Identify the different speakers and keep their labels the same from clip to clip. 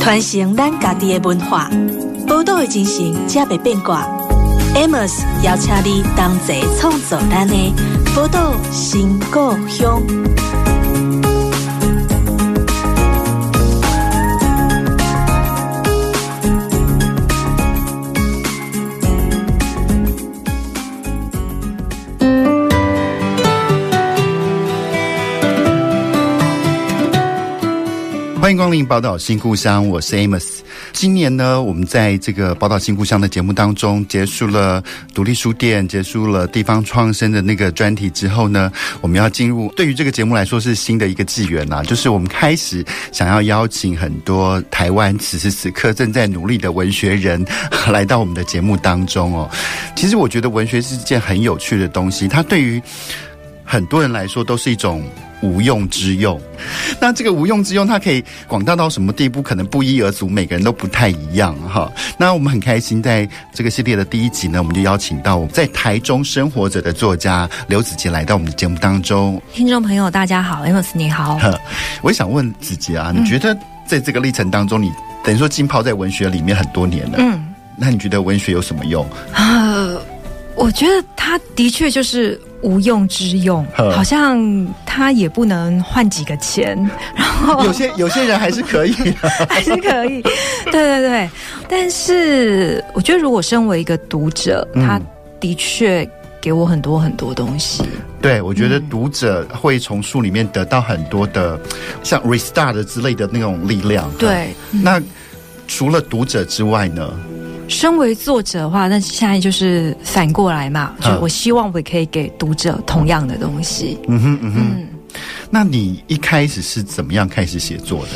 Speaker 1: 传承咱家己的文化，宝岛的精神才袂变卦。Amos 邀请你同齐创作咱的宝岛新故
Speaker 2: 乡。光临宝岛新故乡，我是 Amos。今年呢，我们在这个宝岛新故乡的节目当中，结束了独立书店，结束了地方创生的那个专题之后呢，我们要进入对于这个节目来说是新的一个纪元啦，就是我们开始想要邀请很多台湾此时此刻正在努力的文学人来到我们的节目当中哦。其实我觉得文学是一件很有趣的东西，它对于很多人来说都是一种。无用之用，那这个无用之用，它可以广大到什么地步？可能不一而足，每个人都不太一样哈。那我们很开心，在这个系列的第一集呢，我们就邀请到在台中生活着的作家刘子杰来到我们的节目当中。
Speaker 3: 听众朋友，大家好，Amos 你好。
Speaker 2: 我也想问子杰啊，你觉得在这个历程当中，你等于说浸泡在文学里面很多年了，嗯，那你觉得文学有什么用？
Speaker 3: 呃，我觉得它的确就是。无用之用，好像他也不能换几个钱，然后
Speaker 2: 有些有些人还是可以，
Speaker 3: 还是可以，对对对。但是我觉得，如果身为一个读者，嗯、他的确给我很多很多东西。
Speaker 2: 对，我觉得读者会从书里面得到很多的，嗯、像 restart 之类的那种力量。
Speaker 3: 对，
Speaker 2: 那除了读者之外呢？
Speaker 3: 身为作者的话，那现在就是反过来嘛，就我希望我也可以给读者同样的东西。
Speaker 2: 嗯哼嗯哼。嗯，那你一开始是怎么样开始写作的？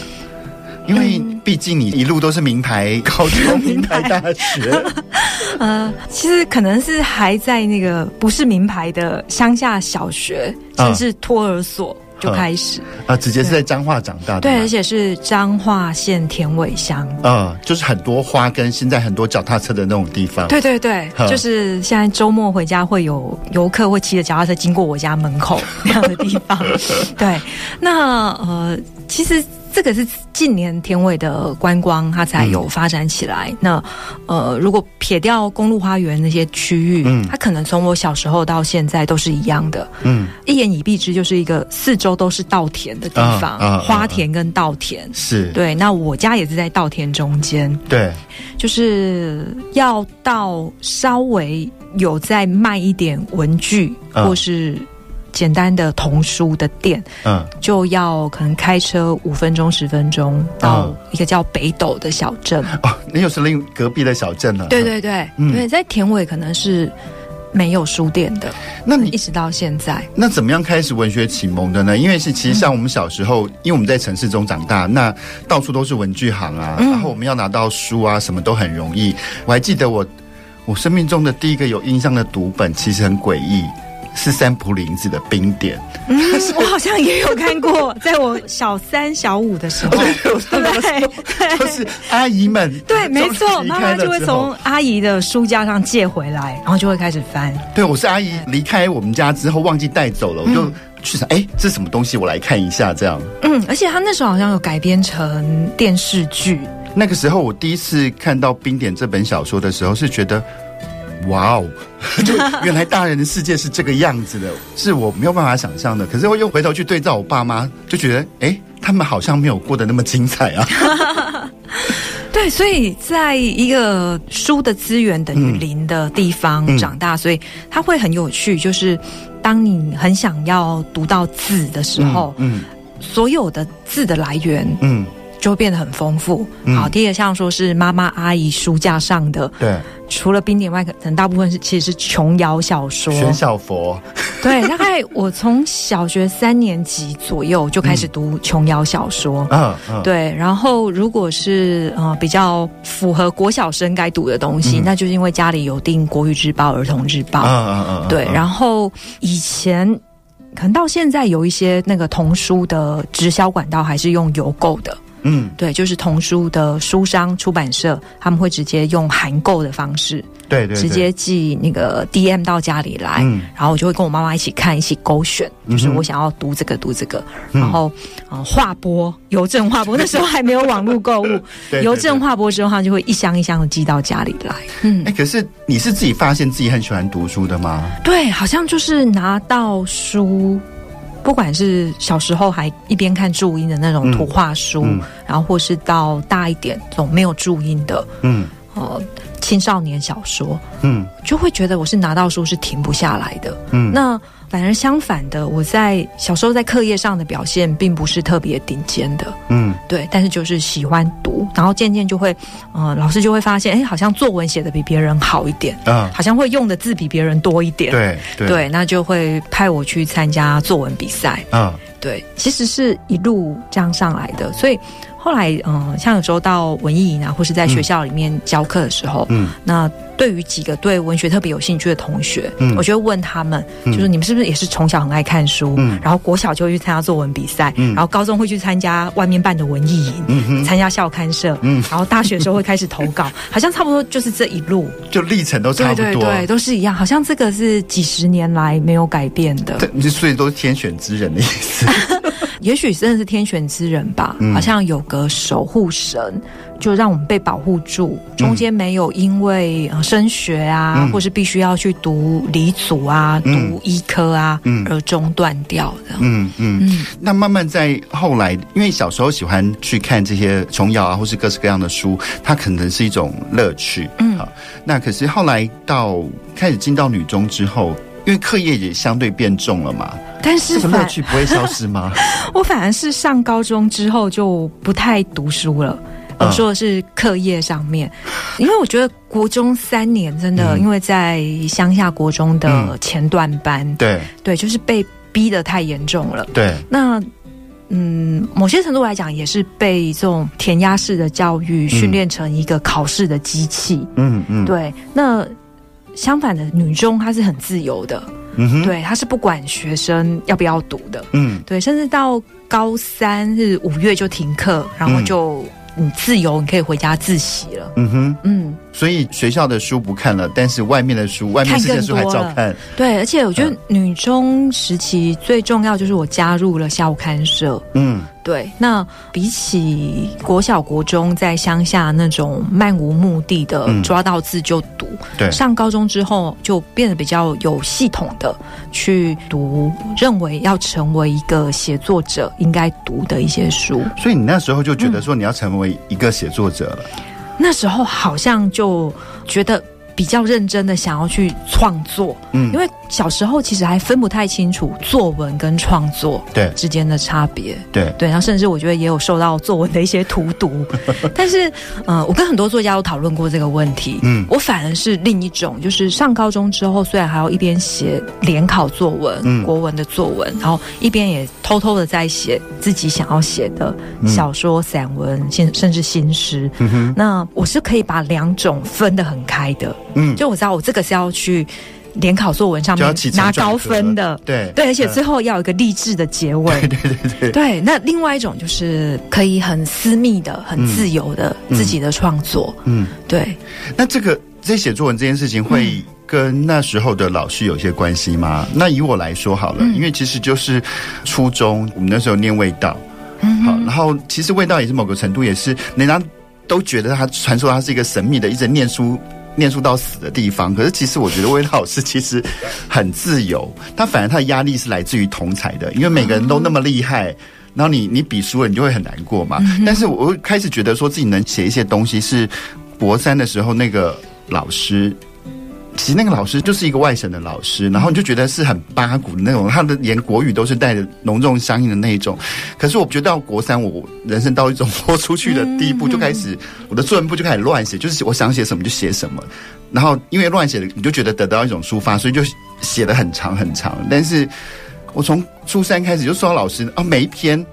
Speaker 2: 因为毕竟你一路都是名牌高中、名牌大学。
Speaker 3: 呃，其实可能是还在那个不是名牌的乡下小学，甚至托儿所。就开始。
Speaker 2: 啊，直接是在彰化长大的，
Speaker 3: 对，而且是彰化县田尾乡，
Speaker 2: 嗯，就是很多花跟现在很多脚踏车的那种地方，
Speaker 3: 对对对，就是现在周末回家会有游客会骑着脚踏车经过我家门口那样的地方，对，那呃，其实。这个是近年天尾的观光，它才有发展起来。嗯、那呃，如果撇掉公路花园那些区域，嗯，它可能从我小时候到现在都是一样的。嗯，一言以蔽之，就是一个四周都是稻田的地方，花田跟稻田
Speaker 2: 是
Speaker 3: 对。那我家也是在稻田中间，
Speaker 2: 对，
Speaker 3: 就是要到稍微有在卖一点文具，啊、或是。简单的童书的店，嗯，就要可能开车五分钟十分钟到一个叫北斗的小镇。
Speaker 2: 哦，那又是另隔壁的小镇了。
Speaker 3: 对对对，嗯、对，在田尾可能是没有书店的。那你一直到现在，
Speaker 2: 那怎么样开始文学启蒙的呢？因为是其实像我们小时候，嗯、因为我们在城市中长大，那到处都是文具行啊，嗯、然后我们要拿到书啊，什么都很容易。我还记得我我生命中的第一个有印象的读本，其实很诡异。是三浦林子的冰点，
Speaker 3: 嗯，我好像也有看过，在我小三小五的时候，对，
Speaker 2: 对，就是阿姨们，
Speaker 3: 对，没错，妈妈就会从阿姨的书架上借回来，然后就会开始翻。
Speaker 2: 对，我是阿姨离开我们家之后忘记带走了，我就去想，哎，这是什么东西？我来看一下，这样。
Speaker 3: 嗯，而且他那时候好像有改编成电视剧。
Speaker 2: 那个时候我第一次看到《冰点》这本小说的时候，是觉得。哇哦！就原来大人的世界是这个样子的，是我没有办法想象的。可是我又回头去对照我爸妈，就觉得，哎，他们好像没有过得那么精彩啊。
Speaker 3: 对，所以在一个书的资源等于零的地方长大，嗯、所以它会很有趣。就是当你很想要读到字的时候，嗯，嗯所有的字的来源，嗯。就会变得很丰富。嗯、好，第一个像说是妈妈阿姨书架上的，
Speaker 2: 对，
Speaker 3: 除了冰点外，可能大部分是其实是琼瑶小说。
Speaker 2: 玄小佛，
Speaker 3: 对，大概我从小学三年级左右就开始读琼瑶小说。嗯嗯，对。然后如果是呃比较符合国小生该读的东西，嗯、那就是因为家里有订国语日报、儿童日报。嗯嗯嗯，对。然后以前可能到现在有一些那个童书的直销管道还是用邮购的。嗯，对，就是童书的书商出版社，他们会直接用函购的方式，
Speaker 2: 对，对对，
Speaker 3: 直接寄那个 DM 到家里来，嗯，然后我就会跟我妈妈一起看，一起勾选，就是我想要读这个读这个，嗯、然后呃划拨邮政划拨，那时候还没有网络购物，邮政划拨之后，他就会一箱一箱的寄到家里来，嗯，
Speaker 2: 哎、欸，可是你是自己发现自己很喜欢读书的吗？
Speaker 3: 对，好像就是拿到书。不管是小时候还一边看注音的那种图画书，嗯嗯、然后或是到大一点这种没有注音的，嗯，呃，青少年小说，嗯，就会觉得我是拿到书是停不下来的，嗯，那。反而相反的，我在小时候在课业上的表现并不是特别顶尖的，嗯，对，但是就是喜欢读，然后渐渐就会，呃，老师就会发现，哎，好像作文写的比别人好一点，嗯，好像会用的字比别人多一点，
Speaker 2: 对对，
Speaker 3: 对，那就会派我去参加作文比赛，嗯，对，其实是一路这样上来的，所以。后来，嗯、呃，像有时候到文艺营啊，或是在学校里面教课的时候，嗯，那对于几个对文学特别有兴趣的同学，嗯，我就会问他们，就是你们是不是也是从小很爱看书，嗯，然后国小就会去参加作文比赛，嗯，然后高中会去参加外面办的文艺营，嗯，参加校刊社，嗯，然后大学的时候会开始投稿，好像差不多就是这一路，
Speaker 2: 就历程都差不多，
Speaker 3: 对对对，都是一样，好像这个是几十年来没有改变的，
Speaker 2: 对，所以都是天选之人的意思。
Speaker 3: 也许真的是天选之人吧，嗯、好像有个守护神，就让我们被保护住，中间没有因为升学啊，嗯、或是必须要去读理组啊、嗯、读医科啊、嗯、而中断掉的。嗯嗯嗯。
Speaker 2: 那慢慢在后来，因为小时候喜欢去看这些琼瑶啊，或是各式各样的书，它可能是一种乐趣。嗯，好。那可是后来到开始进到女中之后。因为课业也相对变重了嘛，
Speaker 3: 但是
Speaker 2: 这个乐趣不会消失吗？
Speaker 3: 我反而是上高中之后就不太读书了。我说的是课业上面，因为我觉得国中三年真的，因为在乡下国中的前段班，对对，就是被逼得太严重了。对，那嗯，某些程度来讲，也是被这种填鸭式的教育训练成一个考试的机器。嗯嗯，对，那。相反的，女中她是很自由的，嗯哼，对，她是不管学生要不要读的，嗯，对，甚至到高三是五月就停课，然后就你自由，你可以回家自习了，嗯哼，嗯。
Speaker 2: 所以学校的书不看了，但是外面的书，外面世界的书还照看。看
Speaker 3: 对，而且我觉得女中时期最重要就是我加入了校刊社。嗯，对。那比起国小、国中在乡下那种漫无目的的抓到字就读，对、嗯，上高中之后就变得比较有系统的去读，认为要成为一个写作者应该读的一些书。
Speaker 2: 所以你那时候就觉得说你要成为一个写作者了。嗯
Speaker 3: 那时候好像就觉得比较认真的想要去创作，嗯，因为小时候其实还分不太清楚作文跟创作对。之间的差别，对。对，然后甚至我觉得也有受到作文的一些荼毒，但是呃，我跟很多作家都讨论过这个问题，嗯，我反而是另一种，就是上高中之后，虽然还要一边写联考作文，嗯，国文的作文，然后一边也偷偷的在写自己想要写的小说、散文，甚甚至新诗，嗯哼，那我是可以把两种分得很开的。嗯，就我知道，我这个是要去联考作文上面拿高分的，对。对，而且最后要有一个励志的结尾，对对对对。对，那另外一种就是可以很私密的、很自由的自己的创作，嗯，对。
Speaker 2: 那这个在写作文这件事情会跟那时候的老师有些关系吗？那以我来说好了，因为其实就是初中我们那时候念味道，嗯，好，然后其实味道也是某个程度也是人家都觉得他传说他是一个神秘的，一直念书。念书到死的地方，可是其实我觉得魏老师 其实很自由，他反而他的压力是来自于同才的，因为每个人都那么厉害，然后你你比输了，你就会很难过嘛。但是我开始觉得说自己能写一些东西，是博三的时候那个老师。其实那个老师就是一个外省的老师，然后你就觉得是很八股的那种，他的连国语都是带着浓重乡音的那一种。可是我觉得到国三，我人生到一种豁出去的第一步，就开始我的作文部就开始乱写，就是我想写什么就写什么。然后因为乱写的，你就觉得得到一种抒发，所以就写的很长很长。但是我从初三开始就收到老师啊，每一篇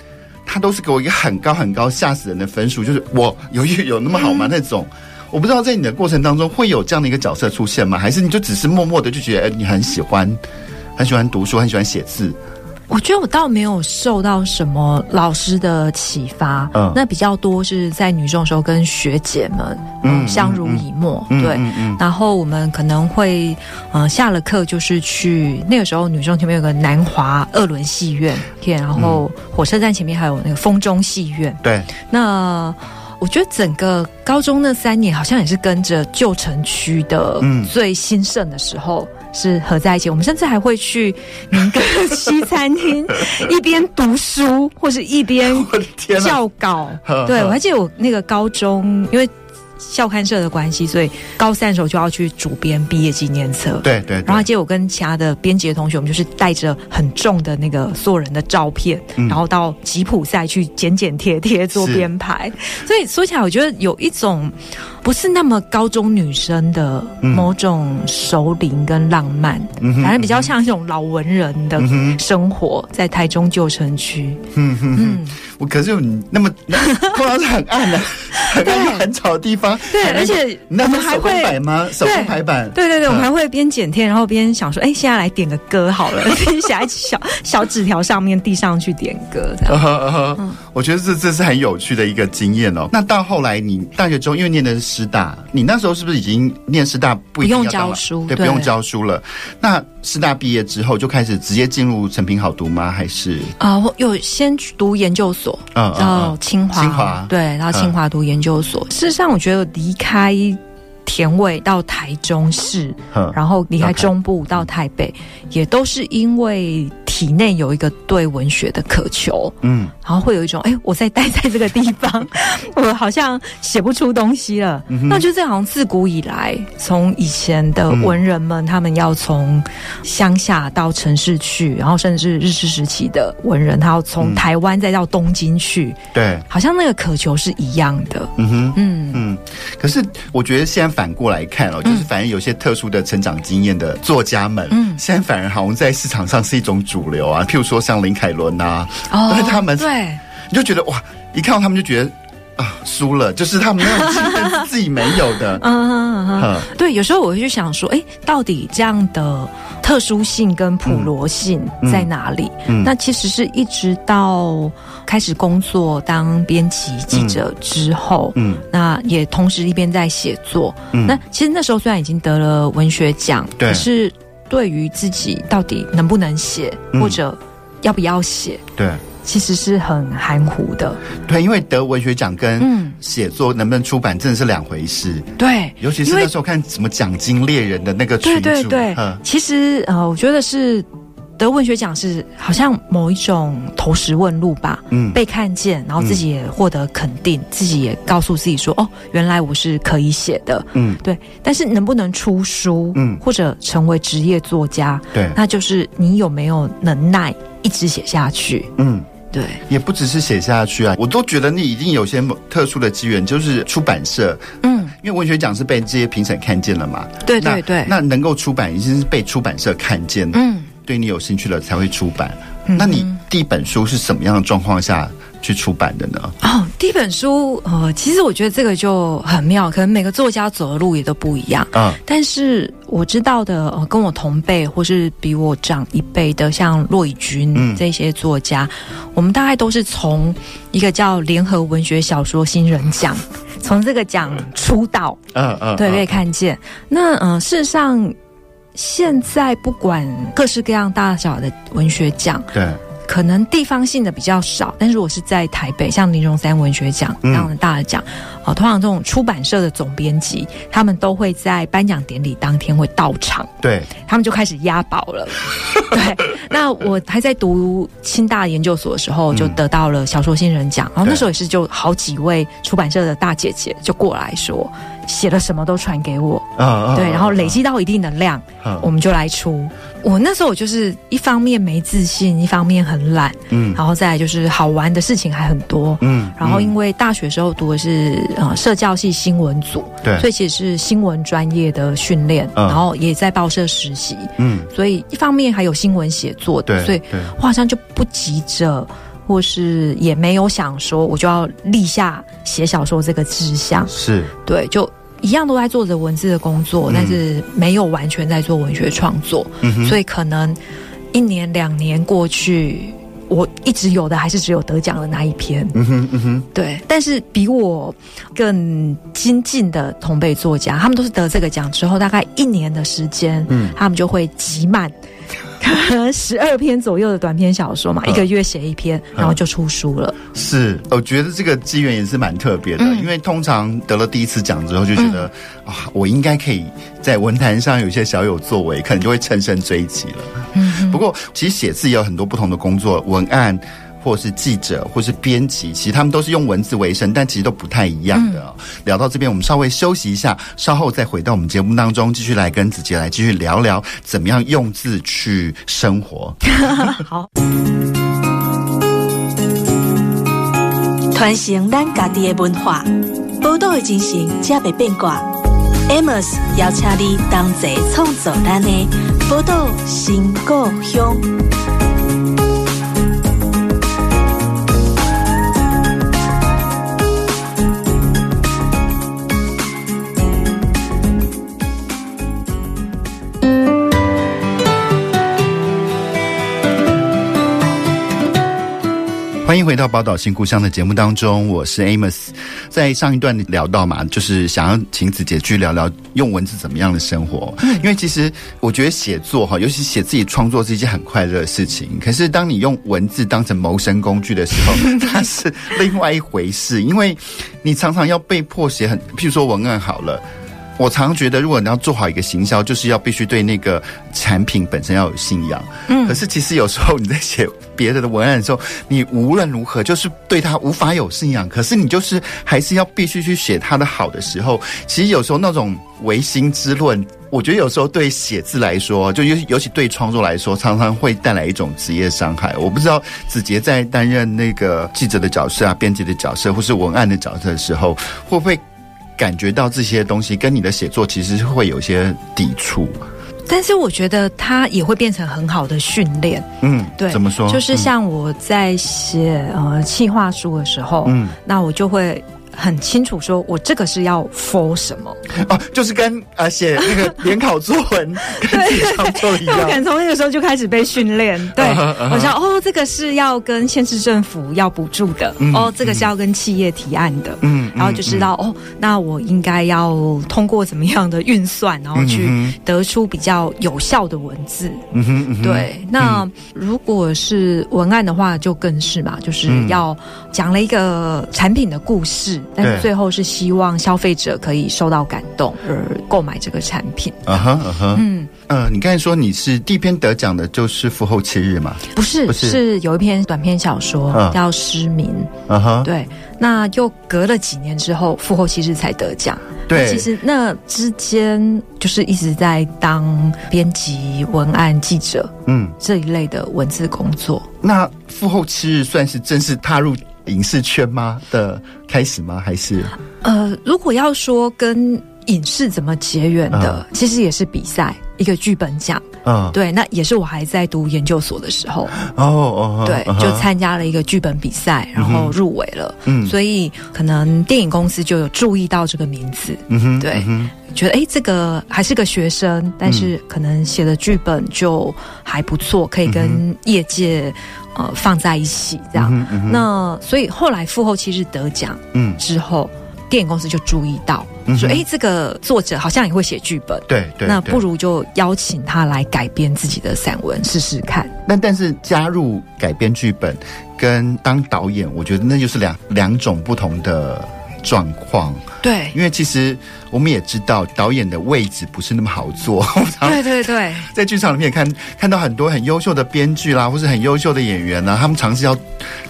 Speaker 2: 他都是给我一个很高很高吓死人的分数，就是我有有有那么好吗？那种。我不知道在你的过程当中会有这样的一个角色出现吗？还是你就只是默默的就觉得，哎，你很喜欢，很喜欢读书，很喜欢写字？
Speaker 3: 我觉得我倒没有受到什么老师的启发，嗯，那比较多是在女中的时候跟学姐们嗯相濡以沫，嗯、对，嗯嗯嗯、然后我们可能会嗯、呃、下了课就是去那个时候女中前面有个南华二轮戏院，然后火车站前面还有那个风中戏院，
Speaker 2: 对，
Speaker 3: 那。我觉得整个高中那三年好像也是跟着旧城区的最兴盛的时候是合在一起。嗯、我们甚至还会去民歌西餐厅，一边读书或是一边校稿。对，我还记得我那个高中，因为。校刊社的关系，所以高三的时候就要去主编毕业纪念册。
Speaker 2: 对对，对。
Speaker 3: 然后接我跟其他的编辑的同学，我们就是带着很重的那个所有人的照片，嗯、然后到吉普赛去剪剪贴贴做编排。所以说起来，我觉得有一种不是那么高中女生的某种熟龄跟浪漫，嗯、反正比较像这种老文人的生活，在台中旧城区。嗯嗯嗯。
Speaker 2: 我可是你那么通常是很暗的、很暗又很吵的地方。
Speaker 3: 对，而且我们还会
Speaker 2: 摆吗？手工排版。
Speaker 3: 对对对，我们还会边剪贴，然后边想说：“哎，现在来点个歌好了。”写在小小纸条上面递上去点歌。这样。
Speaker 2: 我觉得这这是很有趣的一个经验哦。那到后来你大学中，因为念的是师大，你那时候是不是已经念师大不
Speaker 3: 用教书？
Speaker 2: 对，不用教书了。那师大毕业之后就开始直接进入成品好读吗？还是
Speaker 3: 啊，我有先去读研究所。嗯，到清华，清华对，然后清华读研究所。事实上，我觉得离开田尾到台中市，然后离开中部到台北，也都是因为。体内有一个对文学的渴求，嗯，然后会有一种，哎，我在待在这个地方，我好像写不出东西了。嗯、那就这好像自古以来，从以前的文人们，嗯、他们要从乡下到城市去，然后甚至日治时期的文人，他要从台湾再到东京去，对、嗯，好像那个渴求是一样的。嗯哼，嗯
Speaker 2: 嗯。可是我觉得现在反过来看哦，就是反正有些特殊的成长经验的作家们，嗯，现在反而好像在市场上是一种主。流啊，譬如说像林凯伦呐，但是他们对，你就觉得哇，一看到他们就觉得啊，输了，就是他们那种气氛是自己没有的。
Speaker 3: 嗯，对，有时候我会去想说，哎，到底这样的特殊性跟普罗性在哪里？嗯，那其实是一直到开始工作当编辑记者之后，嗯，那也同时一边在写作。嗯，那其实那时候虽然已经得了文学奖，对，可是。对于自己到底能不能写，或者要不要写，对，其实是很含糊的。
Speaker 2: 对，因为得文学奖跟写作能不能出版真的是两回事。
Speaker 3: 对，
Speaker 2: 尤其是那时候看什么奖金猎人的那个群组，对对对，
Speaker 3: 其实呃，我觉得是。得文学奖是好像某一种投石问路吧，嗯，被看见，然后自己也获得肯定，嗯、自己也告诉自己说，哦，原来我是可以写的，嗯，对。但是能不能出书，嗯，或者成为职业作家，对，那就是你有没有能耐一直写下去，嗯，对。
Speaker 2: 也不只是写下去啊，我都觉得你一定有些特殊的机缘，就是出版社，嗯，因为文学奖是被这些评审看见了嘛，
Speaker 3: 对对对，
Speaker 2: 那，那能够出版已经是被出版社看见，嗯。对你有兴趣了才会出版。嗯、那你第一本书是什么样的状况下去出版的呢？
Speaker 3: 哦，第一本书，呃，其实我觉得这个就很妙，可能每个作家走的路也都不一样。嗯，但是我知道的，呃，跟我同辈或是比我长一辈的，像骆以军这些作家，嗯、我们大概都是从一个叫联合文学小说新人奖，从这个奖出道。嗯嗯，对，被看见。那嗯、呃，事实上。现在不管各式各样大小的文学奖，对，可能地方性的比较少，但是如果是在台北，像林荣三文学奖这样的大的奖，哦、嗯，通常这种出版社的总编辑，他们都会在颁奖典礼当天会到场，
Speaker 2: 对，
Speaker 3: 他们就开始押宝了。对，那我还在读清大研究所的时候，就得到了小说新人奖，嗯、然后那时候也是就好几位出版社的大姐姐就过来说。写了什么都传给我，啊、对，然后累积到一定的量，嗯、我们就来出。我那时候我就是一方面没自信，一方面很懒，嗯，然后再来就是好玩的事情还很多，嗯，然后因为大学时候读的是呃社教系新闻组，对，所以其实是新闻专业的训练，嗯、然后也在报社实习，嗯，所以一方面还有新闻写作的，对，所以我好像就不急着。或是也没有想说，我就要立下写小说这个志向，是。对，就一样都在做着文字的工作，嗯、但是没有完全在做文学创作，所以可能一年两年过去。我一直有的还是只有得奖的那一篇，
Speaker 2: 嗯哼嗯哼，
Speaker 3: 对。但是比我更精进的同辈作家，他们都是得这个奖之后，大概一年的时间，嗯，他们就会集满可能十二篇左右的短篇小说嘛，嗯、一个月写一篇，然后就出书了。
Speaker 2: 是，我觉得这个机缘也是蛮特别的，嗯、因为通常得了第一次奖之后，就觉得、嗯、啊，我应该可以在文坛上有一些小有作为，可能就会乘胜追击了。嗯不过，其实写字也有很多不同的工作，文案，或是记者，或是编辑，其实他们都是用文字为生，但其实都不太一样的。嗯、聊到这边，我们稍微休息一下，稍后再回到我们节目当中，继续来跟子杰来继续聊聊怎么样用字去生活。
Speaker 3: 好，
Speaker 1: 传承咱家己的文化，报道的进行才袂变卦。Amos 邀请你同齐创作咱的报道新故乡。
Speaker 2: 欢迎回到《宝岛新故乡》的节目当中，我是 Amos。在上一段聊到嘛，就是想要请子杰去聊聊用文字怎么样的生活。因为其实我觉得写作哈，尤其写自己创作是一件很快乐的事情。可是当你用文字当成谋生工具的时候，它是另外一回事。因为你常常要被迫写很，譬如说文案好了。我常常觉得，如果你要做好一个行销，就是要必须对那个产品本身要有信仰。嗯，可是其实有时候你在写别的的文案的时候，你无论如何就是对它无法有信仰。可是你就是还是要必须去写它的好的时候，其实有时候那种唯心之论，我觉得有时候对写字来说，就尤尤其对创作来说，常常会带来一种职业伤害。我不知道子杰在担任那个记者的角色啊、编辑的角色，或是文案的角色的时候，会不会？感觉到这些东西跟你的写作其实是会有一些抵触，
Speaker 3: 但是我觉得它也会变成很好的训练。
Speaker 2: 嗯，对，怎么说？
Speaker 3: 就是像我在写呃企划书的时候，嗯，那我就会。很清楚，说我这个是要 for 什么
Speaker 2: 哦，就是跟呃写那个 联考作文跟自己创作一样。
Speaker 3: 我感从那个时候就开始被训练。对，uh huh, uh huh. 我想哦，这个是要跟县市政府要补助的，嗯、哦，这个是要跟企业提案的，嗯，然后就知道、嗯、哦，那我应该要通过怎么样的运算，然后去得出比较有效的文字。嗯哼，嗯哼对。那如果是文案的话，就更是嘛，就是要讲了一个产品的故事。但是最后是希望消费者可以受到感动而购买这个产品。
Speaker 2: 啊哈，啊哈，嗯，呃，你刚才说你是第一篇得奖的，就是《父后七日》吗？
Speaker 3: 不是，不是，是有一篇短篇小说叫《失明》。啊哈，对，那又隔了几年之后，《父后七日》才得奖。对，其实那之间就是一直在当编辑、文案、记者，嗯，这一类的文字工作。
Speaker 2: 那《父后七日》算是正式踏入影视圈吗的开始吗？还是
Speaker 3: 呃，如果要说跟影视怎么结缘的，嗯、其实也是比赛一个剧本奖。嗯，对，那也是我还在读研究所的时候。哦哦，对，就参加了一个剧本比赛，然后入围了。嗯，所以可能电影公司就有注意到这个名字。嗯哼，对，嗯、觉得哎，这个还是个学生，但是可能写的剧本就还不错，可以跟业界。呃，放在一起这样，嗯嗯、那所以后来复后期日得奖，嗯，之后电影公司就注意到，嗯、说，哎、欸，这个作者好像也会写剧本，
Speaker 2: 对对，
Speaker 3: 那不如就邀请他来改编自己的散文试试看。
Speaker 2: 但但是加入改编剧本跟当导演，我觉得那就是两两种不同的状况。
Speaker 3: 对，
Speaker 2: 因为其实我们也知道导演的位置不是那么好做。
Speaker 3: 对对对，
Speaker 2: 在剧场里面也看看到很多很优秀的编剧啦，或是很优秀的演员呢，他们尝试要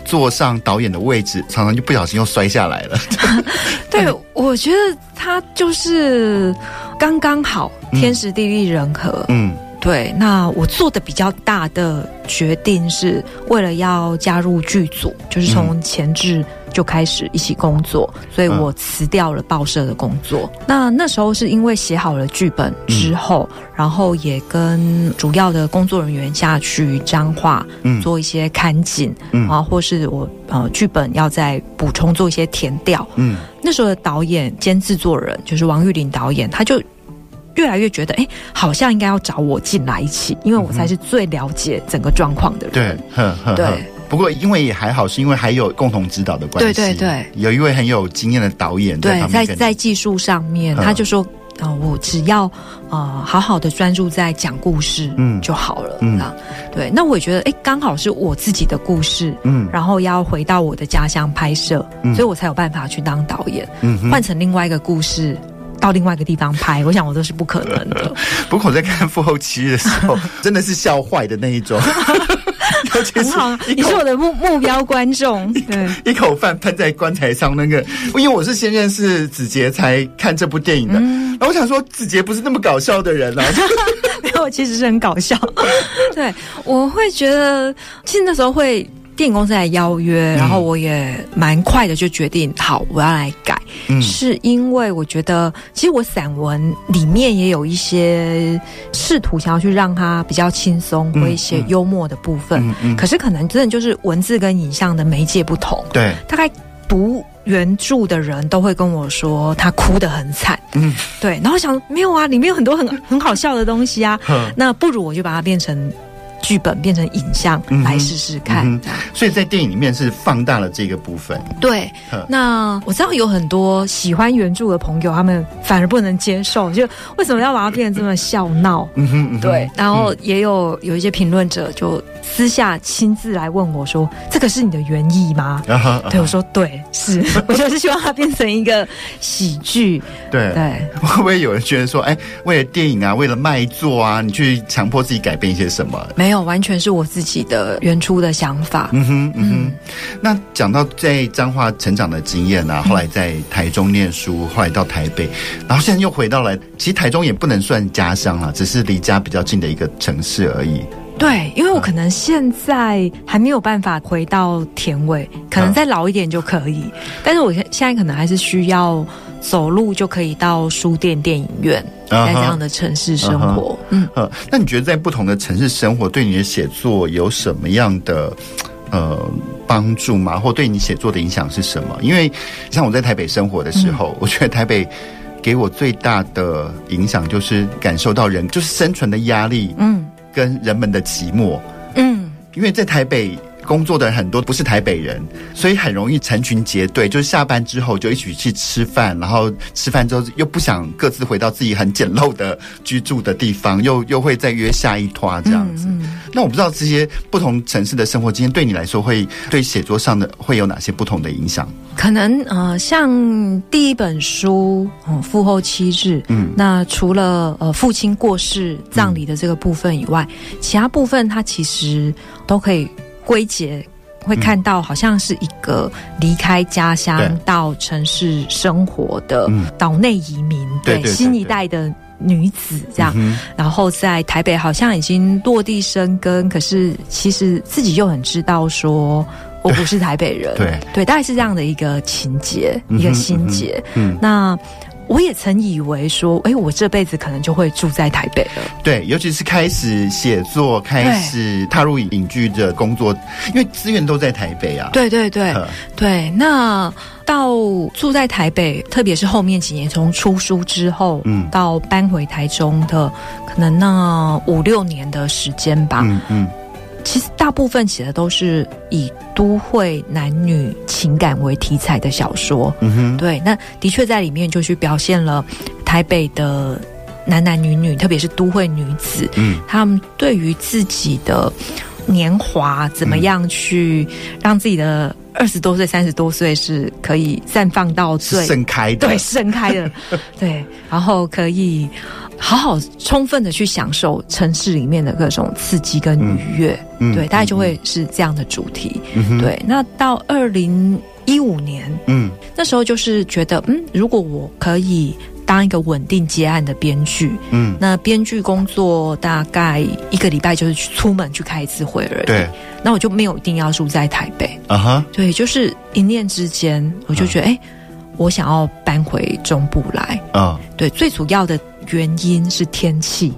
Speaker 2: 坐上导演的位置，常常就不小心又摔下来了。
Speaker 3: 对，我觉得他就是刚刚好，天时地利人和。嗯。嗯对，那我做的比较大的决定是为了要加入剧组，就是从前置就开始一起工作，嗯、所以我辞掉了报社的工作。嗯、那那时候是因为写好了剧本之后，嗯、然后也跟主要的工作人员下去彰化，嗯，做一些看景，嗯啊，或是我呃剧本要再补充做一些填调，嗯，那时候的导演兼制作人就是王玉林导演，他就。越来越觉得，哎，好像应该要找我进来一起，因为我才是最了解整个状况的人。
Speaker 2: 对，
Speaker 3: 对。
Speaker 2: 不过因为也还好，是因为还有共同指导的关系。
Speaker 3: 对对对，
Speaker 2: 有一位很有经验的导演。
Speaker 3: 对，在在技术上面，他就说。啊、呃，我只要呃好好的专注在讲故事，嗯，就好了，嗯，对。那我也觉得，哎，刚好是我自己的故事，嗯，然后要回到我的家乡拍摄，嗯，所以我才有办法去当导演，嗯，换成另外一个故事，到另外一个地方拍，我想我都是不可能的。
Speaker 2: 不过我在看《复后七日》的时候，真的是笑坏的那一种。
Speaker 3: 很好，你是我的目目标观众。对，
Speaker 2: 一口饭喷在棺材上，那个，因为我是先认识子杰才看这部电影的。嗯，然后我想说，子杰不是那么搞笑的人啊。
Speaker 3: 没有，其实是很搞笑。对，我会觉得，其实那时候会。电影公司来邀约，然后我也蛮快的就决定，好，我要来改。嗯，是因为我觉得，其实我散文里面也有一些试图想要去让它比较轻松，或一些幽默的部分。嗯嗯。可是可能真的就是文字跟影像的媒介不同。对。大概读原著的人都会跟我说，他哭得很惨。嗯。对。然后想，没有啊，里面有很多很很好笑的东西啊。那不如我就把它变成。剧本变成影像来试试看，嗯，
Speaker 2: 所以在电影里面是放大了这个部分。
Speaker 3: 对，那我知道有很多喜欢原著的朋友，他们反而不能接受，就为什么要把它变得这么笑闹？嗯哼，嗯哼，对。然后也有有一些评论者就私下亲自来问我说：“这个是你的原意吗？”啊哈，对我说：“对，是。”我就是希望它变成一个喜剧。对对，
Speaker 2: 会不会有人觉得说：“哎，为了电影啊，为了卖座啊，你去强迫自己改变一些什么？”
Speaker 3: 没有，完全是我自己的原初的想法。
Speaker 2: 嗯哼，嗯哼。那讲到在彰化成长的经验啊，后来在台中念书，后来到台北，然后现在又回到了。其实台中也不能算家乡啊，只是离家比较近的一个城市而已。
Speaker 3: 对，因为我可能现在还没有办法回到田尾，可能再老一点就可以。但是我现在可能还是需要走路就可以到书店、电影院。在这样的城市生活，嗯，
Speaker 2: 呃，那你觉得在不同的城市生活，对你的写作有什么样的呃帮助吗？或对你写作的影响是什么？因为像我在台北生活的时候，嗯，我觉得台北给我最大的影响就是感受到人就是生存的压力，嗯，跟人们的寂寞，嗯，因为在台北。工作的人很多不是台北人，所以很容易成群结队，就是下班之后就一起去吃饭，然后吃饭之后又不想各自回到自己很简陋的居住的地方，又又会再约下一摊这样子。嗯嗯。那我不知道这些不同城市的生活经验对你来说会对写作上的会有哪些不同的影响？
Speaker 3: 可能呃，像第一本书《嗯父后七日》，嗯，那除了呃父亲过世葬礼的这个部分以外，嗯，其他部分它其实都可以。归结会看到，好像是一个离开家乡到城市生活的岛内移民，对，新一代的女子这样，嗯，然后在台北好像已经落地生根，可是其实自己又很知道说我不是台北人，对。对，大概是这样的一个情节，一个心结，嗯，嗯，那。我也曾以为说，哎，我这辈子可能就会住在台北了。
Speaker 2: 对，尤其是开始写作，开始踏入影剧的工作，因为资源都在台北啊。
Speaker 3: 对对对，对。那到住在台北，特别是后面几年，从出书之后，嗯，到搬回台中的，可能那五六年的时间吧。嗯嗯。其实大部分写的都是以都会男女情感为题材的小说，嗯哼，对，那的确在里面就去表现了台北的男男女女，特别是都会女子，嗯，他们对于自己的年华怎么样去让自己的二十多岁、三十多岁是可以绽放到最
Speaker 2: 盛开的，
Speaker 3: 对，盛开的，对，然后可以。好好充分的去享受城市里面的各种刺激跟愉悦，嗯，对，大概就会是这样的主题。嗯，对，那到二零一五年，嗯，那时候就是觉得，嗯，如果我可以当一个稳定接案的编剧，嗯，那编剧工作大概一个礼拜就是去出门去开一次会而已，对，那我就没有一定要住在台北，啊哈，对，就是一念之间，我就觉得，哎，我想要搬回中部来，啊，对，最主要的。原因是天气。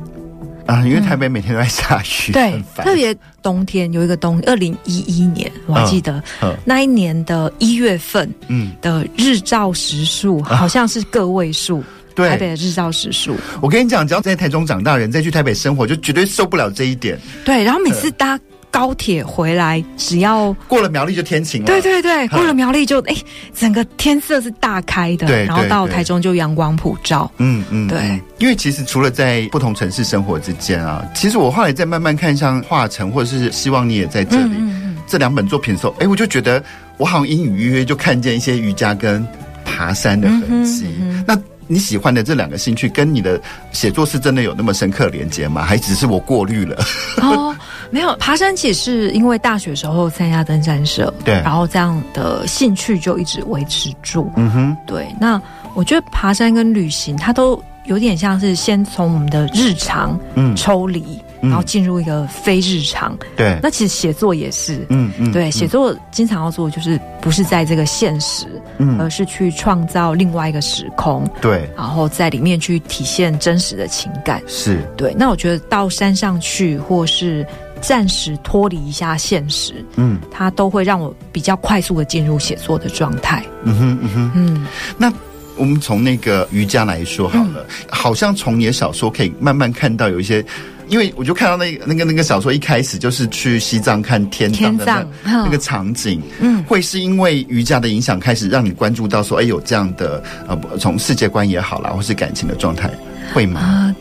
Speaker 2: 啊，因为台北每天都在下雨，
Speaker 3: 嗯、对，特别冬天有一个冬，二零一一年我还记得、嗯、那一年的一月份，嗯，的日照时数好像是个位数，
Speaker 2: 对。
Speaker 3: 台北的日照时数。
Speaker 2: 我跟你讲，只要在台中长大的人再去台北生活，就绝对受不了这一点。
Speaker 3: 对，然后每次搭高铁回来，只要
Speaker 2: 过了苗栗就天晴了。
Speaker 3: 对对对，过了苗栗就哎，整个天色是大开的。
Speaker 2: 对，
Speaker 3: 然后到台中就阳光普照。
Speaker 2: 嗯嗯，
Speaker 3: 对。
Speaker 2: 因为其实除了在不同城市生活之间啊，其实我后来在慢慢看像华城，或者是希望你也在这里、嗯嗯嗯、这两本作品的时候，哎，我就觉得我好像隐隐约约就看见一些瑜伽跟爬山的痕迹。那你喜欢的这两个兴趣，跟你的写作是真的有那么深刻连接吗？还只是我过滤了？
Speaker 3: 哦。没有爬山，其实是因为大学时候参加登山社，
Speaker 2: 对，
Speaker 3: 然后这样的兴趣就一直维持住。
Speaker 2: 嗯哼，
Speaker 3: 对。那我觉得爬山跟旅行，它都有点像是先从我们的日常嗯抽离，嗯、然后进入一个非日常。
Speaker 2: 对。
Speaker 3: 那其实写作也是，
Speaker 2: 嗯嗯，
Speaker 3: 对，写作经常要做就是不是在这个现实，嗯，而是去创造另外一个时空，
Speaker 2: 对，
Speaker 3: 然后在里面去体现真实的情感。
Speaker 2: 是对。
Speaker 3: 那我觉得到山上去，或是暂时脱离一下现实，嗯，它都会让我比较快速的进入写作的状态。
Speaker 2: 嗯哼，嗯哼，嗯。那我们从那个瑜伽来说好了，嗯、好像从你的小说可以慢慢看到有一些，因为我就看到那个那个那个小说一开始就是去西藏看天葬的那那个场景，嗯，会是因为瑜伽的影响开始让你关注到说，哎，有这样的呃，从世界观也好啦，或是感情的状态，会吗？呃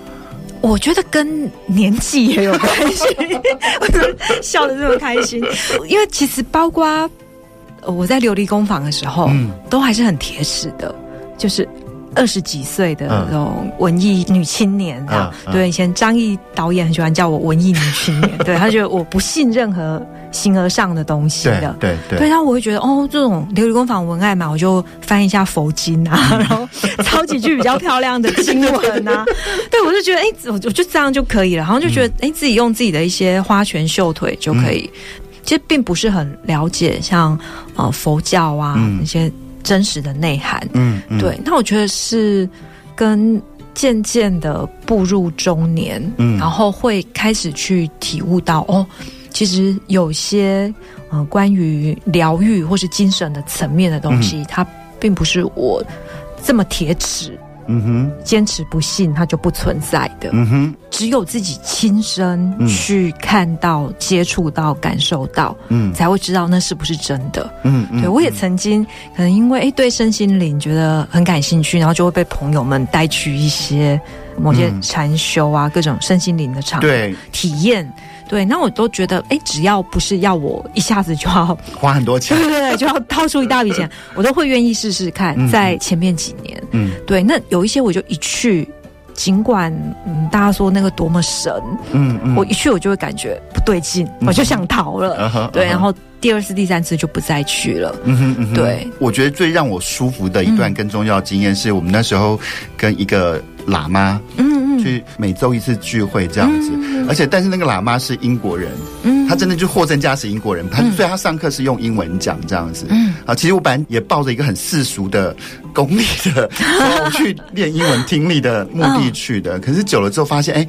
Speaker 3: 我觉得跟年纪也有关系，么笑得这么开心？因为其实包括我在琉璃工坊的时候，嗯，都还是很铁齿的，就是二十几岁的那种文艺女青年啊。对，以前张毅导演很喜欢叫我文艺女青年，对，他觉得我不信任何。形而上的东西的，
Speaker 2: 对对
Speaker 3: 对，然后我会觉得哦，这种琉璃工坊文案嘛，我就翻一下佛经啊，然后抄几句比较漂亮的经文啊，对，我就觉得哎，我我就这样就可以了，然后就觉得哎，自己用自己的一些花拳绣腿就可以，其实并不是很了解像呃佛教啊那些真实的内涵，嗯，对，那我觉得是跟渐渐的步入中年，嗯，然后会开始去体悟到哦。其实有些呃关于疗愈或是精神的层面的东西，嗯、它并不是我这么铁齿，嗯哼，坚持不信它就不存在的，嗯哼，只有自己亲身去看到、嗯、接触到、感受到，嗯，才会知道那是不是真的，嗯，对，我也曾经可能因为诶对身心灵觉得很感兴趣，然后就会被朋友们带去一些某些禅修啊，嗯、各种身心灵的场对。体验。对，那我都觉得，哎，只要不是要我一下子就要
Speaker 2: 花很多钱，
Speaker 3: 对对对，就要掏出一大笔钱，我都会愿意试试看。在前面几年，嗯，对，那有一些我就一去，尽管嗯大家说那个多么神，嗯嗯，我一去我就会感觉不对劲，我就想逃了，对，然后第二次、第三次就不再去了。嗯哼嗯哼，对，
Speaker 2: 我觉得最让我舒服的一段跟宗教经验，是我们那时候跟一个喇嘛，嗯嗯。去每周一次聚会这样子，嗯、而且但是那个喇嘛是英国人，嗯，他真的就货真价实英国人，他、嗯、所以他上课是用英文讲这样子，嗯，啊，其实我本来也抱着一个很世俗的功利的，我去练英文听力的目的去的，哦、可是久了之后发现，哎。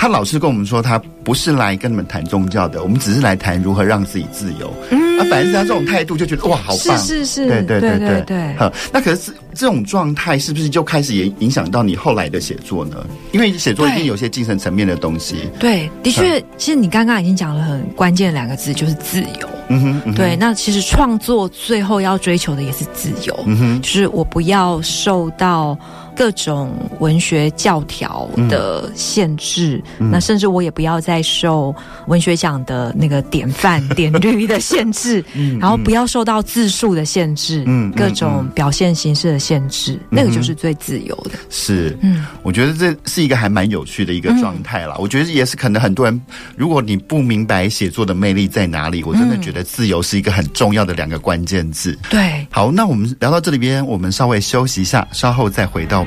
Speaker 2: 他老是跟我们说，他不是来跟你们谈宗教的，我们只是来谈如何让自己自由。嗯，啊，反正是他这种态度，就觉得哇，好棒！
Speaker 3: 是是是，
Speaker 2: 对对对对对，
Speaker 3: 对。
Speaker 2: 好，那可是这种状态，是不是就开始也影响到你后来的写作呢？因为写作一定有些精神层面的东西。
Speaker 3: 对，的确，其实你刚刚已经讲了很关键的两个字，就是自由。嗯哼，嗯哼，对。那其实创作最后要追求的也是自由。嗯哼，就是我不要受到。各种文学教条的限制，嗯、那甚至我也不要再受文学奖的那个典范典律的限制，嗯、然后不要受到字数的限制，嗯、各种表现形式的限制，嗯、那个就是最自由的。
Speaker 2: 是，嗯，我觉得这是一个还蛮有趣的一个状态啦。嗯、我觉得也是可能很多人，如果你不明白写作的魅力在哪里，我真的觉得自由是一个很重要的两个关键字。
Speaker 3: 对，
Speaker 2: 好，那我们聊到这里边，我们稍微休息一下，稍后再回到我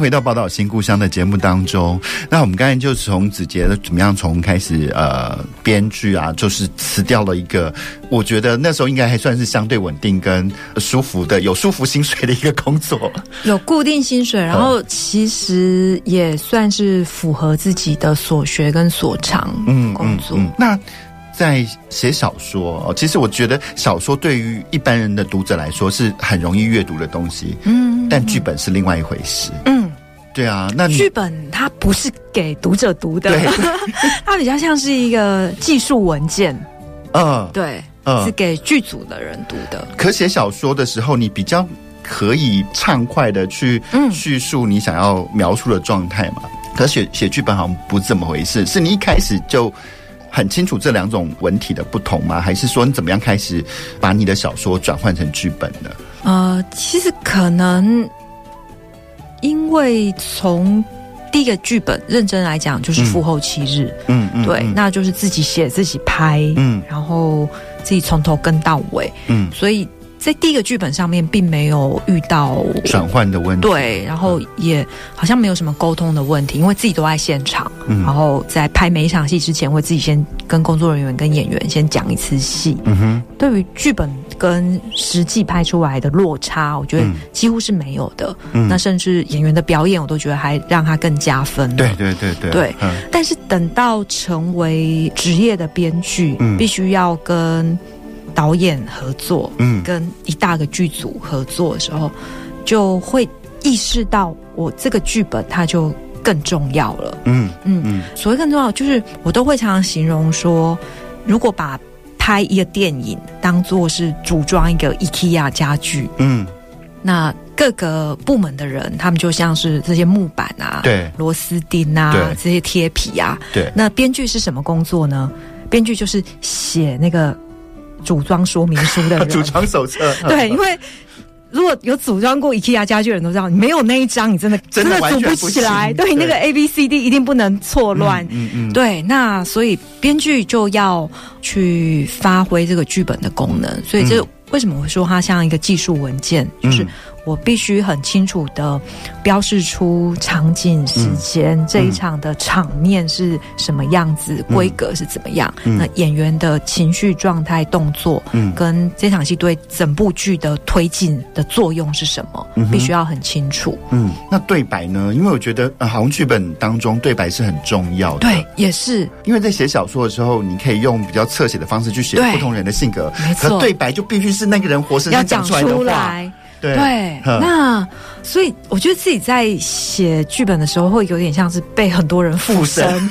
Speaker 2: 迎回到《宝岛新故乡》的节目当中。那我们刚才就从子杰的怎么样从开始呃编剧啊，就是辞掉了一个我觉得那时候应该还算是相对稳定跟舒服的有舒服薪水的一个工作，
Speaker 3: 有固定薪水，然后其实也算是符合自己的所学跟所长，嗯，工作。嗯嗯嗯、
Speaker 2: 那在写小说哦，其实我觉得小说对于一般人的读者来说是很容易阅读的东西，嗯，但剧本是另外一回事，嗯，对啊，那
Speaker 3: 剧本它不是给读者读的，它比较像是一个技术文件，嗯，对，嗯，是给剧组的人读的。
Speaker 2: 可写小说的时候，你比较可以畅快的去叙述你想要描述的状态嘛？可写写剧本好像不是这么回事，是你一开始就。很清楚这两种文体的不同吗？还是说你怎么样开始把你的小说转换成剧本的？
Speaker 3: 呃，其实可能因为从第一个剧本认真来讲，就是复后七日，嗯嗯，对，嗯、那就是自己写自己拍，嗯，然后自己从头跟到尾，嗯，所以。在第一个剧本上面，并没有遇到
Speaker 2: 转换的问题，
Speaker 3: 对，然后也好像没有什么沟通的问题，因为自己都在现场，嗯、然后在拍每一场戏之前，会自己先跟工作人员、跟演员先讲一次戏。嗯哼，对于剧本跟实际拍出来的落差，我觉得几乎是没有的。嗯，那甚至演员的表演，我都觉得还让他更加分。
Speaker 2: 对对对对，
Speaker 3: 对。嗯、但是等到成为职业的编剧，嗯、必须要跟。导演合作，嗯，跟一大个剧组合作的时候，就会意识到我这个剧本它就更重要了，嗯嗯嗯。所谓更重要，就是我都会常常形容说，如果把拍一个电影当做是组装一个 IKEA 家具，嗯，那各个部门的人，他们就像是这些木板啊，
Speaker 2: 对，
Speaker 3: 螺丝钉啊，这些贴皮啊，
Speaker 2: 对。
Speaker 3: 那编剧是什么工作呢？编剧就是写那个。组装说明书的人，
Speaker 2: 组装手册。
Speaker 3: 对，因为如果有组装过 IKEA 家具的人都知道，你没有那一张，你真的真的组不起来。对，那个 A B C D 一定不能错乱。嗯嗯。对，那所以编剧就要去发挥这个剧本的功能。所以这为什么我会说它像一个技术文件，就是。我必须很清楚的标示出场景、时间，嗯、这一场的场面是什么样子，嗯、规格是怎么样。嗯、那演员的情绪状态、动作，嗯，跟这场戏对整部剧的推进的作用是什么，嗯、必须要很清楚。
Speaker 2: 嗯，那对白呢？因为我觉得，呃，好像剧本当中对白是很重要的。
Speaker 3: 对，也是。
Speaker 2: 因为在写小说的时候，你可以用比较侧写的方式去写不同人的性格，
Speaker 3: 可。
Speaker 2: 对白就必须是那个人活生生讲出来的
Speaker 3: 话。对。那所以我觉得自己在写剧本的时候，会有点像是被很多人附身。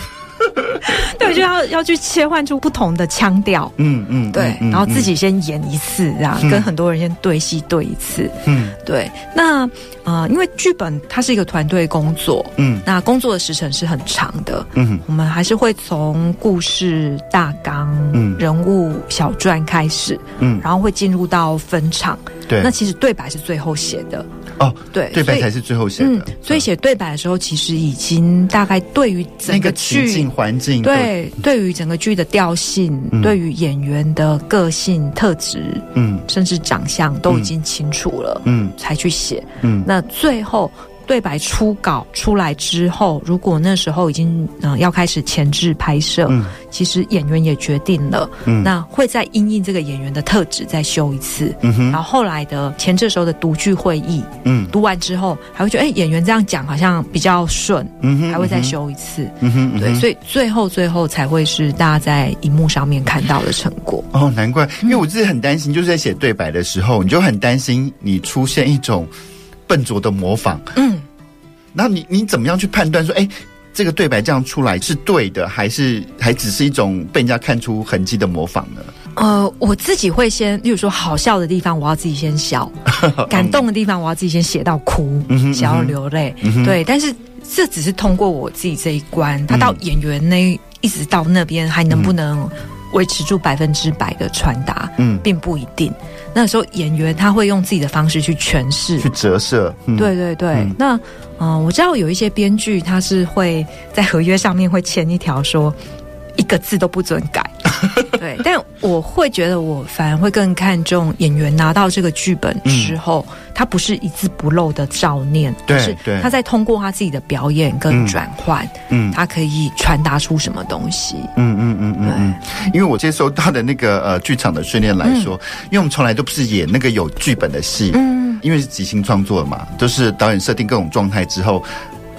Speaker 3: 对，就要要去切换出不同的腔调，嗯嗯，对，然后自己先演一次，这样、嗯、跟很多人先对戏对一次，嗯，对。那啊、呃，因为剧本它是一个团队工作，嗯，那工作的时程是很长的，嗯，我们还是会从故事大纲、嗯，人物小传开始，嗯，然后会进入到分场，对。那其实对白是最后写的。
Speaker 2: 哦，对，对白才是最后写的。嗯，
Speaker 3: 所以写对白的时候，其实已经大概对于整个剧
Speaker 2: 环境，
Speaker 3: 对，对于整个剧的调性，对于演员的个性特质，嗯，甚至长相都已经清楚了，嗯，才去写，嗯，那最后。对白初稿出来之后，如果那时候已经嗯、呃、要开始前置拍摄，嗯，其实演员也决定了，嗯，那会再因应这个演员的特质再修一次，嗯哼，然后后来的前置时候的读剧会议，嗯，读完之后还会觉得，哎，演员这样讲好像比较顺，还会再修一次，嗯，对，所以最后最后才会是大家在荧幕上面看到的成果。
Speaker 2: 哦，难怪，因为我自己很担心，就是在写对白的时候，你就很担心你出现一种。笨拙的模仿，嗯，那你你怎么样去判断说，哎，这个对白这样出来是对的，还是还只是一种被人家看出痕迹的模仿呢？
Speaker 3: 呃，我自己会先，例如说好笑的地方，我要自己先笑；感动的地方，我要自己先写到哭，写到流泪。对，但是这只是通过我自己这一关，他到演员那、嗯、一直到那边还能不能维持住百分之百的传达？嗯，并不一定。那时候演员他会用自己的方式去诠释、
Speaker 2: 去折射。嗯、
Speaker 3: 对对对。嗯、那嗯、呃，我知道有一些编剧他是会在合约上面会签一条说，一个字都不准改。对，但我会觉得，我反而会更看重演员拿到这个剧本之后，嗯、他不是一字不漏的照念，
Speaker 2: 对，
Speaker 3: 是他在通过他自己的表演跟转换，嗯，他可以传达出什么东西，
Speaker 2: 嗯嗯嗯嗯嗯。因为我接受他的那个呃剧场的训练来说，嗯、因为我们从来都不是演那个有剧本的戏，嗯，因为是即兴创作嘛，都、就是导演设定各种状态之后。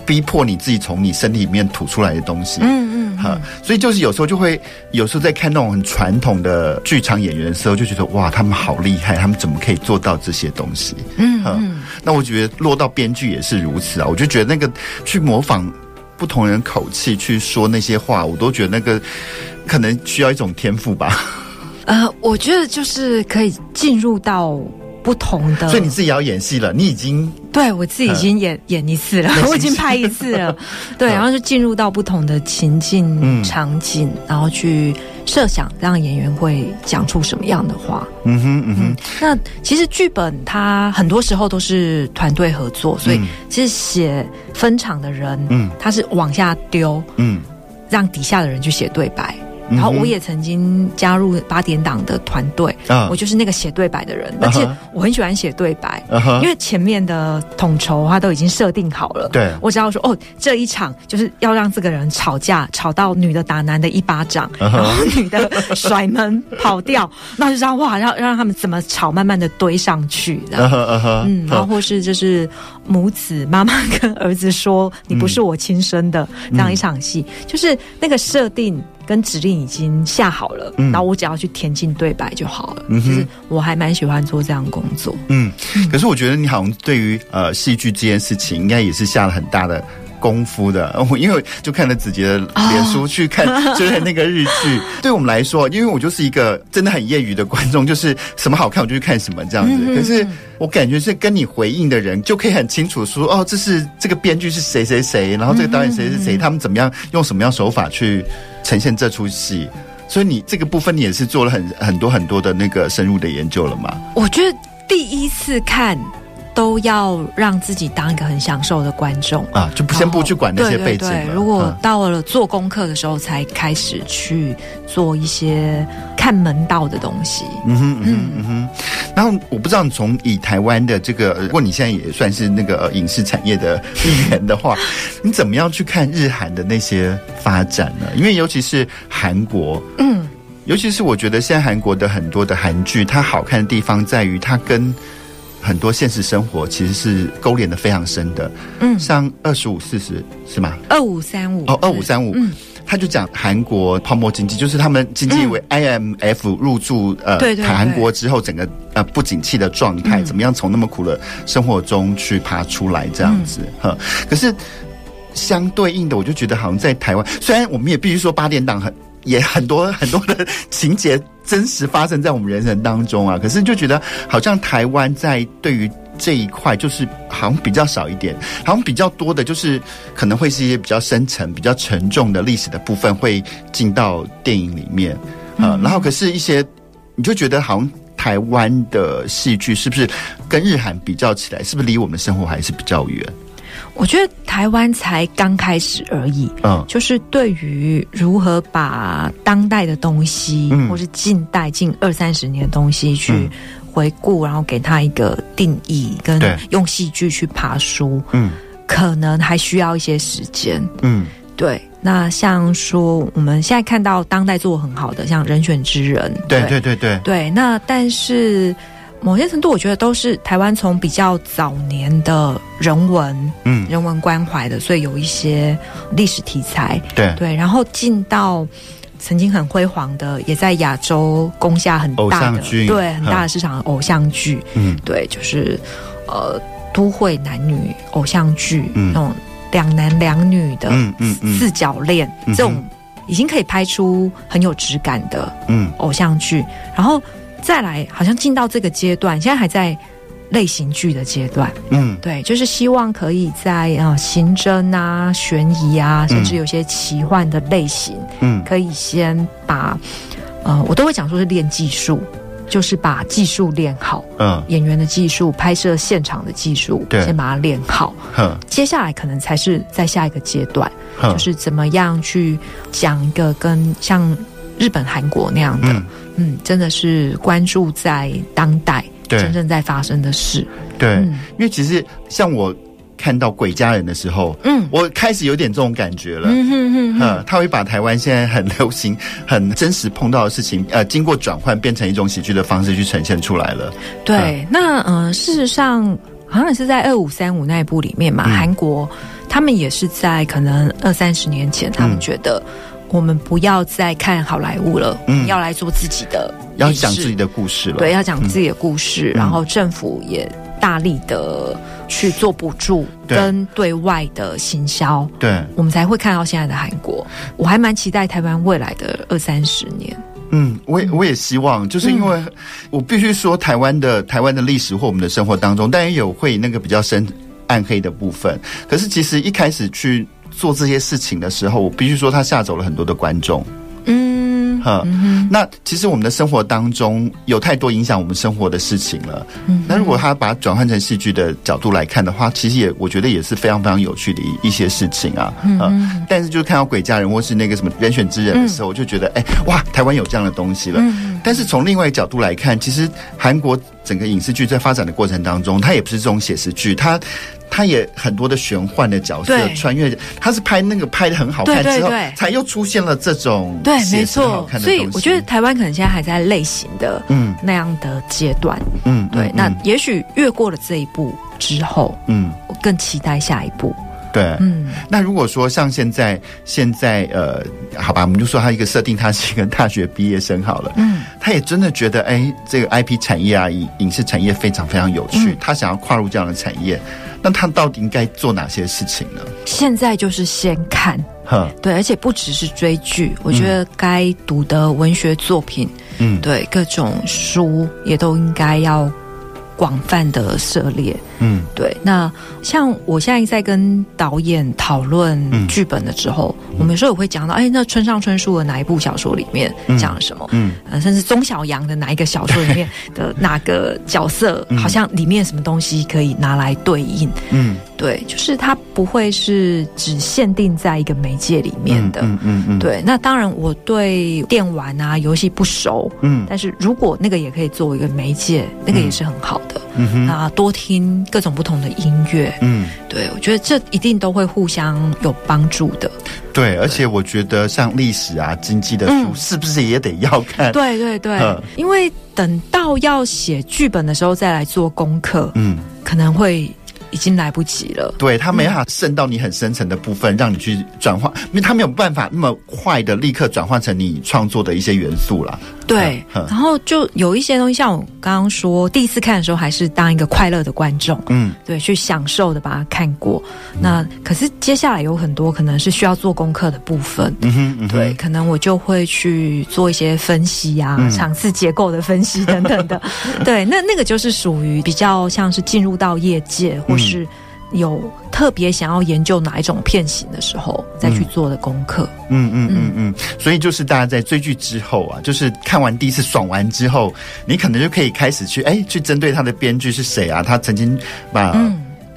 Speaker 2: 逼迫你自己从你身体里面吐出来的东西，嗯嗯，哈，所以就是有时候就会，有时候在看那种很传统的剧场演员的时候，就觉得哇，他们好厉害，他们怎么可以做到这些东西？嗯嗯，那我觉得落到编剧也是如此啊，我就觉得那个去模仿不同人口气去说那些话，我都觉得那个可能需要一种天赋吧。
Speaker 3: 呃，我觉得就是可以进入到。不同的，
Speaker 2: 所以你自己要演戏了，你已经
Speaker 3: 对我自己已经演、嗯、演一次了，我已经拍一次了，对，然后就进入到不同的情境、嗯、场景，然后去设想让演员会讲出什么样的话。嗯哼嗯哼。嗯，那其实剧本它很多时候都是团队合作，所以其实写分场的人，嗯，他是往下丢，嗯，让底下的人去写对白。然后我也曾经加入八点档的团队，嗯、我就是那个写对白的人，而且我很喜欢写对白，嗯、因为前面的统筹他都已经设定好了，对，我只要说哦，这一场就是要让这个人吵架，吵到女的打男的一巴掌，嗯、然后女的甩门跑掉，那就知道哇，要让他们怎么吵，慢慢的堆上去，然后嗯，嗯，然后或是就是母子妈妈跟儿子说你不是我亲生的、嗯、这样一场戏，就是那个设定。跟指令已经下好了，嗯，然后我只要去填进对白就好了。嗯，就是我还蛮喜欢做这样的工作。嗯，
Speaker 2: 可是我觉得你好像对于呃戏剧这件事情，应该也是下了很大的功夫的。我因为就看了子杰的脸书去看，就是那个日剧。哦、对我们来说，因为我就是一个真的很业余的观众，就是什么好看我就去看什么这样子。嗯、可是。我感觉是跟你回应的人就可以很清楚说，哦，这是这个编剧是谁谁谁，然后这个导演谁谁谁，他们怎么样用什么样手法去呈现这出戏，所以你这个部分你也是做了很很多很多的那个深入的研究了吗？
Speaker 3: 我觉得第一次看。都要让自己当一个很享受的观众
Speaker 2: 啊，就先不去管那些背景。对，
Speaker 3: 如果到了做功课的时候，才开始去做一些看门道的东西。嗯哼嗯哼嗯哼。
Speaker 2: 然后我不知道你从以台湾的这个，如果你现在也算是那个影视产业的一员的话，你怎么样去看日韩的那些发展呢？因为尤其是韩国，嗯，尤其是我觉得现在韩国的很多的韩剧，它好看的地方在于它跟。很多现实生活其实是勾连的非常深的，嗯，像二十五四十是吗？
Speaker 3: 二五三五。
Speaker 2: 哦，二五三五，嗯，他就讲韩国泡沫经济，就是他们经济为 IMF 入驻、嗯、呃，对对对，韩国之后整个呃不景气的状态，嗯、怎么样从那么苦的生活中去爬出来这样子哈、嗯？可是相对应的，我就觉得好像在台湾，虽然我们也必须说八点档很。也很多很多的情节真实发生在我们人生当中啊，可是就觉得好像台湾在对于这一块就是好像比较少一点，好像比较多的就是可能会是一些比较深沉、比较沉重的历史的部分会进到电影里面啊，然后可是一些你就觉得好像台湾的戏剧是不是跟日韩比较起来，是不是离我们生活还是比较远？
Speaker 3: 我觉得台湾才刚开始而已，嗯，就是对于如何把当代的东西，嗯，或是近代近二三十年的东西去回顾，然后给他一个定义，跟用戏剧去爬书，嗯，可能还需要一些时间，嗯，对。那像说我们现在看到当代做得很好的，像《人选之人》，
Speaker 2: 对对对对，
Speaker 3: 对。那但是。某些程度，我觉得都是台湾从比较早年的人文，嗯，人文关怀的，所以有一些历史题材，
Speaker 2: 对。
Speaker 3: 对，然后进到曾经很辉煌的，也在亚洲攻下很大的，对很大的市场的偶像剧，嗯，对，就是呃都会男女偶像剧，嗯，那种两男两女的，嗯嗯嗯，四角恋这种，已经可以拍出很有质感的，嗯，偶像剧，然后。再来，好像进到这个阶段，现在还在类型剧的阶段。嗯，对，就是希望可以在啊、呃、刑侦啊、悬疑啊，甚至有些奇幻的类型，嗯，可以先把呃，我都会讲说是练技术，就是把技术练好。嗯，演员的技术、拍摄现场的技术，对，先把它练好。嗯，接下来可能才是在下一个阶段，就是怎么样去讲一个跟像。日本、韩国那样的，嗯，嗯，真的是关注在当代真正在发生的事。
Speaker 2: 对，嗯、因为其实像我。看到鬼家人的时候，嗯，我开始有点这种感觉了，嗯哼哼哼，嗯，他会把台湾现在很流行、很真实碰到的事情，呃，经过转换变成一种喜剧的方式去呈现出来了。
Speaker 3: 对，嗯、那呃，事实上好像是在二五三五那一部里面嘛，韩、嗯、国他们也是在可能二三十年前，他们觉得我们不要再看好莱坞了，嗯，要来做自己的，
Speaker 2: 要讲自己的故事了，
Speaker 3: 对，要讲自己的故事，嗯、然后政府也大力的。去做补助跟对外的行销，对，我们才会看到现在的韩国。我还蛮期待台湾未来的二三十年。
Speaker 2: 嗯，我也我也希望，就是因为我必须说，台湾的台湾的历史或我们的生活当中，当然有会那个比较深暗黑的部分。可是其实一开始去做这些事情的时候，我必须说，他吓走了很多的观众。嗯哈、嗯，那其实我们的生活当中有太多影响我们生活的事情了。嗯，那如果他把它转换成戏剧的角度来看的话，其实也我觉得也是非常非常有趣的一一些事情啊。嗯，但是就看到鬼家人或是那个什么人选之人的时候，我就觉得哎、欸，哇，台湾有这样的东西了。嗯，但是从另外一个角度来看，其实韩国整个影视剧在发展的过程当中，它也不是这种写实剧，它。他也很多的玄幻的角色穿越，他是拍那个拍的很好看之后，才又出现了这种
Speaker 3: 对，没错。所以我觉得台湾可能现在还在类型的嗯。那样的阶段，嗯，对。嗯、那也许越过了这一步之后，嗯，我更期待下一步。
Speaker 2: 对，嗯。那如果说像现在现在呃，好吧，我们就说他一个设定，他是一个大学毕业生好了，嗯，他也真的觉得哎，这个 IP 产业啊，影影视产业非常非常有趣，嗯、他想要跨入这样的产业。那他到底应该做哪些事情呢？
Speaker 3: 现在就是先看，对，而且不只是追剧，我觉得该读的文学作品，嗯，对，各种书也都应该要广泛的涉猎。嗯，对。那像我现在在跟导演讨论剧本的时候，嗯、我们有时候也会讲到，哎，那村上春树的哪一部小说里面讲了什么？嗯，呃，甚至钟晓阳的哪一个小说里面 的哪个角色，好像里面什么东西可以拿来对应？嗯，对，就是它不会是只限定在一个媒介里面的。嗯嗯，嗯，嗯对。那当然，我对电玩啊游戏不熟，嗯，但是如果那个也可以作为一个媒介，那个也是很好的。嗯哼，那多听。各种不同的音乐，嗯，对，我觉得这一定都会互相有帮助的。
Speaker 2: 对，而且我觉得像历史啊、经济的书，是不是也得要看？
Speaker 3: 对对对，因为等到要写剧本的时候再来做功课，嗯，可能会。已经来不及了。
Speaker 2: 对，他没办法渗到你很深层的部分，嗯、让你去转化，因为他没有办法那么快的立刻转换成你创作的一些元素了。
Speaker 3: 对，然后就有一些东西，像我刚刚说，第一次看的时候还是当一个快乐的观众，嗯，对，去享受的把它看过。嗯、那可是接下来有很多可能是需要做功课的部分，嗯哼，嗯哼，对，可能我就会去做一些分析啊，嗯、场次结构的分析等等的。对，那那个就是属于比较像是进入到业界或。是有特别想要研究哪一种片型的时候，再去做的功课。
Speaker 2: 嗯嗯嗯嗯，所以就是大家在追剧之后啊，就是看完第一次爽完之后，你可能就可以开始去哎，去针对他的编剧是谁啊？他曾经把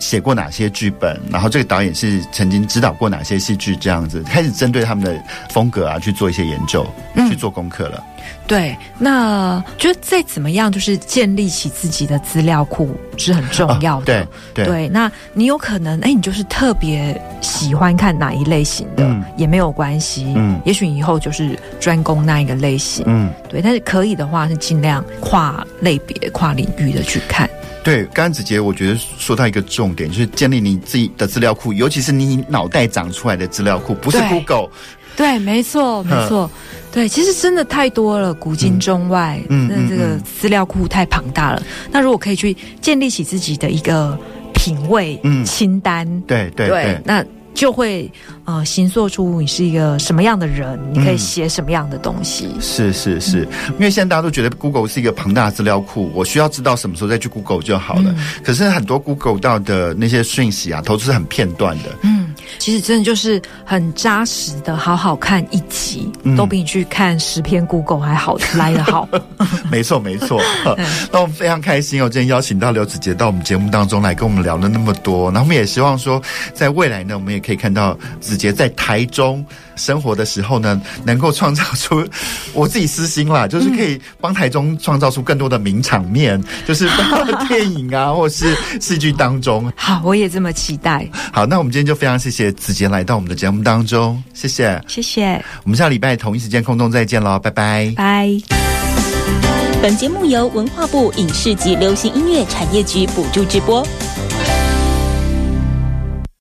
Speaker 2: 写过哪些剧本？然后这个导演是曾经指导过哪些戏剧？这样子开始针对他们的风格啊去做一些研究，去做功课了。
Speaker 3: 对，那觉得再怎么样，就是建立起自己的资料库是很重要的。
Speaker 2: 哦、对，对，
Speaker 3: 对，那你有可能，哎，你就是特别喜欢看哪一类型的，嗯、也没有关系。嗯，也许以后就是专攻那一个类型。嗯，对，但是可以的话，是尽量跨类别、跨领域的去看。
Speaker 2: 对，刚刚子杰，我觉得说到一个重点，就是建立你自己的资料库，尤其是你脑袋长出来的资料库，不是 Google。
Speaker 3: 对，没错，没错，对，其实真的太多了，古今中外，嗯，那这个资料库太庞大了。那如果可以去建立起自己的一个品味清单，
Speaker 2: 对对对，
Speaker 3: 那。就会呃，形塑出你是一个什么样的人，你可以写什么样的东西。
Speaker 2: 嗯、是是是，因为现在大家都觉得 Google 是一个庞大的资料库，我需要知道什么时候再去 Google 就好了。嗯、可是很多 Google 到的那些讯息啊，都是很片段的。嗯，
Speaker 3: 其实真的就是很扎实的，好好看一集，嗯、都比你去看十篇 Google 还好来得好。
Speaker 2: 没错没错，那我们非常开心哦，今天邀请到刘子杰到我们节目当中来跟我们聊了那么多，然后我们也希望说，在未来呢，我们也。可以看到子杰在台中生活的时候呢，能够创造出我自己私心啦，就是可以帮台中创造出更多的名场面，嗯、就是到电影啊，或是戏剧当中。
Speaker 3: 好，我也这么期待。
Speaker 2: 好，那我们今天就非常谢谢子杰来到我们的节目当中，谢谢，
Speaker 3: 谢谢。
Speaker 2: 我们下礼拜同一时间空中再见喽，拜拜，
Speaker 3: 拜。
Speaker 4: 本节目由文化部影视及流行音乐产业局补助直播。